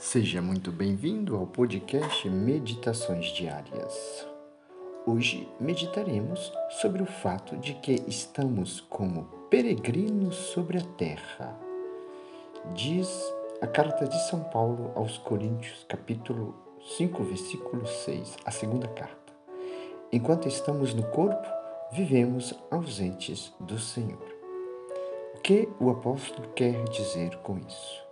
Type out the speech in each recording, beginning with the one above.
Seja muito bem-vindo ao podcast Meditações Diárias. Hoje meditaremos sobre o fato de que estamos como peregrinos sobre a terra. Diz a carta de São Paulo aos Coríntios, capítulo 5, versículo 6, a segunda carta. Enquanto estamos no corpo, vivemos ausentes do Senhor. O que o apóstolo quer dizer com isso?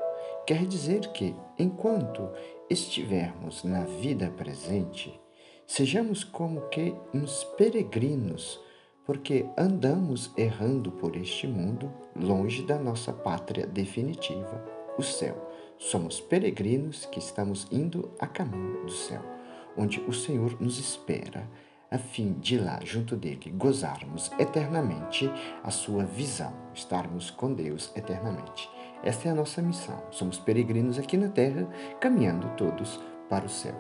Quer dizer que, enquanto estivermos na vida presente, sejamos como que uns peregrinos, porque andamos errando por este mundo, longe da nossa pátria definitiva, o céu. Somos peregrinos que estamos indo a caminho do céu, onde o Senhor nos espera, a fim de lá, junto dele, gozarmos eternamente a sua visão, estarmos com Deus eternamente. Esta é a nossa missão. Somos peregrinos aqui na terra, caminhando todos para o céu.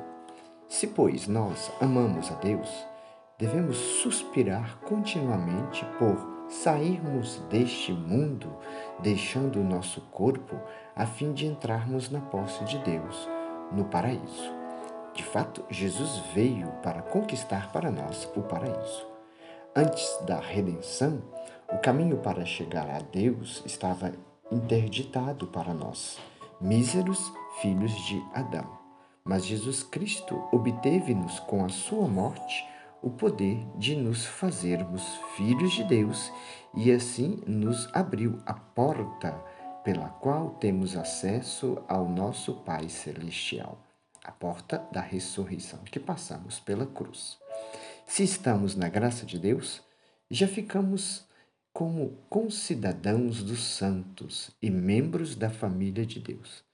Se, pois, nós amamos a Deus, devemos suspirar continuamente por sairmos deste mundo, deixando o nosso corpo, a fim de entrarmos na posse de Deus, no paraíso. De fato, Jesus veio para conquistar para nós o paraíso. Antes da redenção, o caminho para chegar a Deus estava interditado para nós, míseros filhos de Adão. Mas Jesus Cristo obteve-nos com a sua morte o poder de nos fazermos filhos de Deus e assim nos abriu a porta pela qual temos acesso ao nosso Pai Celestial, a porta da ressurreição que passamos pela cruz. Se estamos na graça de Deus, já ficamos como concidadãos dos santos e membros da família de Deus.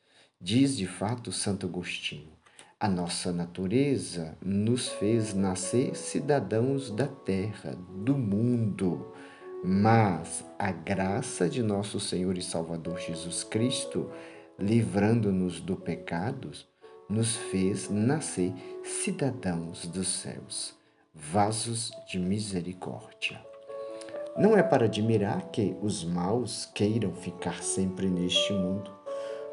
Diz de fato Santo Agostinho: a nossa natureza nos fez nascer cidadãos da terra, do mundo, mas a graça de nosso Senhor e Salvador Jesus Cristo, livrando-nos do pecado, nos fez nascer cidadãos dos céus, vasos de misericórdia. Não é para admirar que os maus queiram ficar sempre neste mundo,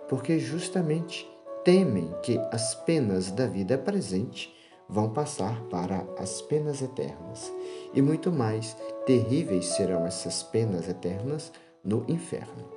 porque justamente temem que as penas da vida presente vão passar para as penas eternas, e muito mais terríveis serão essas penas eternas no inferno.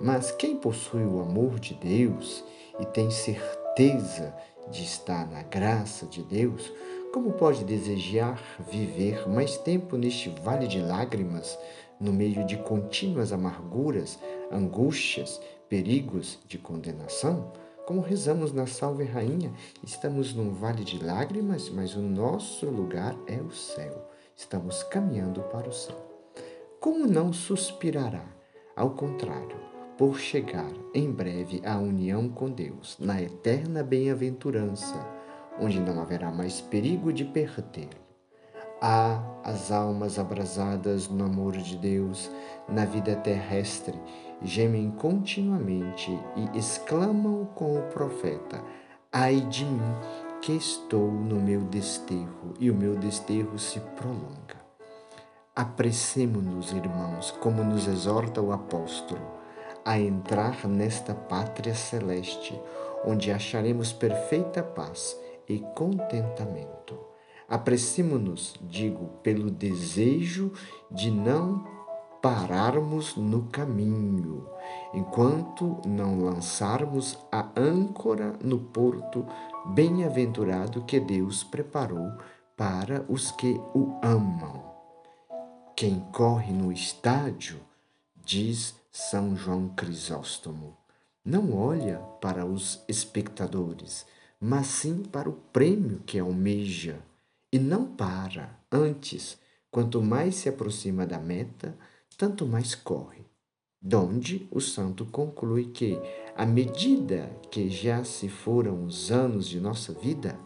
Mas quem possui o amor de Deus e tem certeza de estar na graça de Deus, como pode desejar viver mais tempo neste vale de lágrimas, no meio de contínuas amarguras, angústias, perigos de condenação? Como rezamos na Salve Rainha, estamos num vale de lágrimas, mas o nosso lugar é o céu. Estamos caminhando para o céu. Como não suspirará? Ao contrário, por chegar em breve à união com Deus, na eterna bem-aventurança onde não haverá mais perigo de perdê-lo. Há as almas abrasadas no amor de Deus na vida terrestre gemem continuamente e exclamam com o profeta: Ai de mim, que estou no meu desterro, e o meu desterro se prolonga. Apressemo-nos, irmãos, como nos exorta o apóstolo, a entrar nesta pátria celeste, onde acharemos perfeita paz e contentamento. Apressimo-nos, digo, pelo desejo de não pararmos no caminho, enquanto não lançarmos a âncora no porto bem-aventurado que Deus preparou para os que o amam. Quem corre no estádio, diz São João Crisóstomo, não olha para os espectadores, mas sim para o prêmio que almeja e não para. Antes, quanto mais se aproxima da meta, tanto mais corre. Donde o santo conclui que, à medida que já se foram os anos de nossa vida,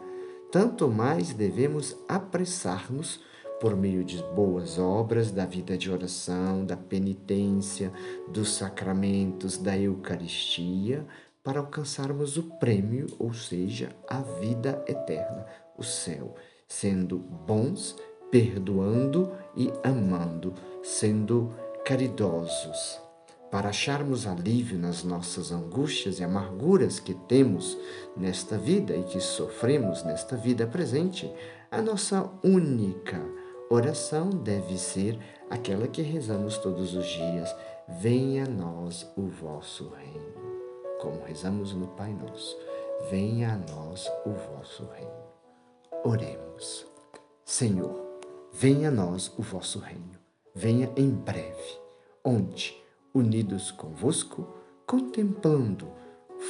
tanto mais devemos apressar-nos por meio de boas obras, da vida de oração, da penitência, dos sacramentos, da Eucaristia, para alcançarmos o prêmio, ou seja, a vida eterna, o céu, sendo bons, perdoando e amando, sendo caridosos. para acharmos alívio nas nossas angústias e amarguras que temos nesta vida e que sofremos nesta vida presente, a nossa única oração deve ser aquela que rezamos todos os dias: Venha a nós o vosso reino. Como rezamos no Pai Nosso: Venha a nós o vosso reino. Oremos. Senhor, venha a nós o vosso reino. Venha em breve, onde unidos convosco, contemplando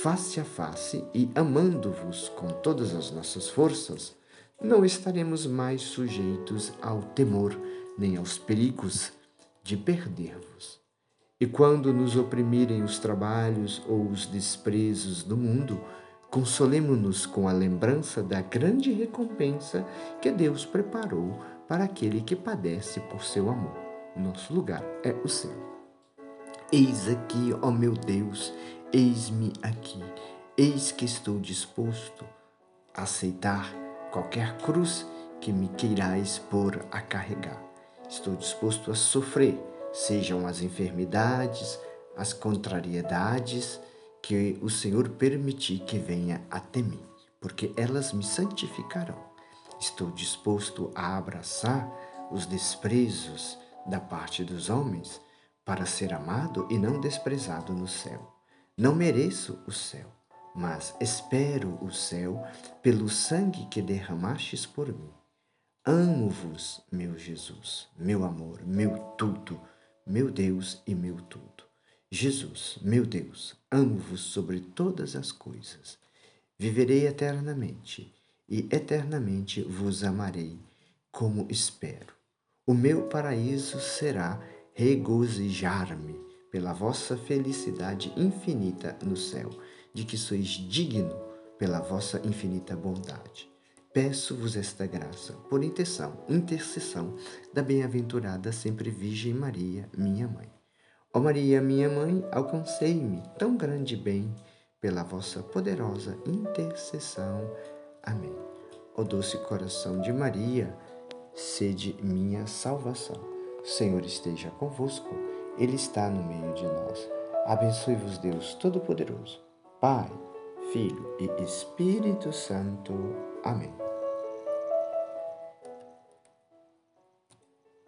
face a face e amando-vos com todas as nossas forças, não estaremos mais sujeitos ao temor nem aos perigos de perder-vos. E quando nos oprimirem os trabalhos ou os desprezos do mundo, consolemo-nos com a lembrança da grande recompensa que Deus preparou para aquele que padece por seu amor. Nosso lugar é o céu. Eis aqui, ó meu Deus, eis-me aqui. Eis que estou disposto a aceitar qualquer cruz que me queirais pôr a carregar. Estou disposto a sofrer, sejam as enfermidades, as contrariedades que o Senhor permitir que venha até mim, porque elas me santificarão. Estou disposto a abraçar os desprezos da parte dos homens para ser amado e não desprezado no céu. Não mereço o céu, mas espero o céu pelo sangue que derramastes por mim. Amo-vos, meu Jesus, meu amor, meu tudo, meu Deus e meu tudo. Jesus, meu Deus, amo-vos sobre todas as coisas. Viverei eternamente e eternamente vos amarei, como espero. O meu paraíso será regozijar-me pela vossa felicidade infinita no céu, de que sois digno pela vossa infinita bondade. Peço-vos esta graça, por intenção, intercessão da bem-aventurada sempre Virgem Maria, minha mãe. Ó Maria, minha mãe, alcancei-me tão grande bem pela vossa poderosa intercessão. Amém. Ó doce coração de Maria, sede minha salvação. Senhor esteja convosco, Ele está no meio de nós. Abençoe-vos, Deus Todo-Poderoso, Pai, Filho e Espírito Santo. Amém.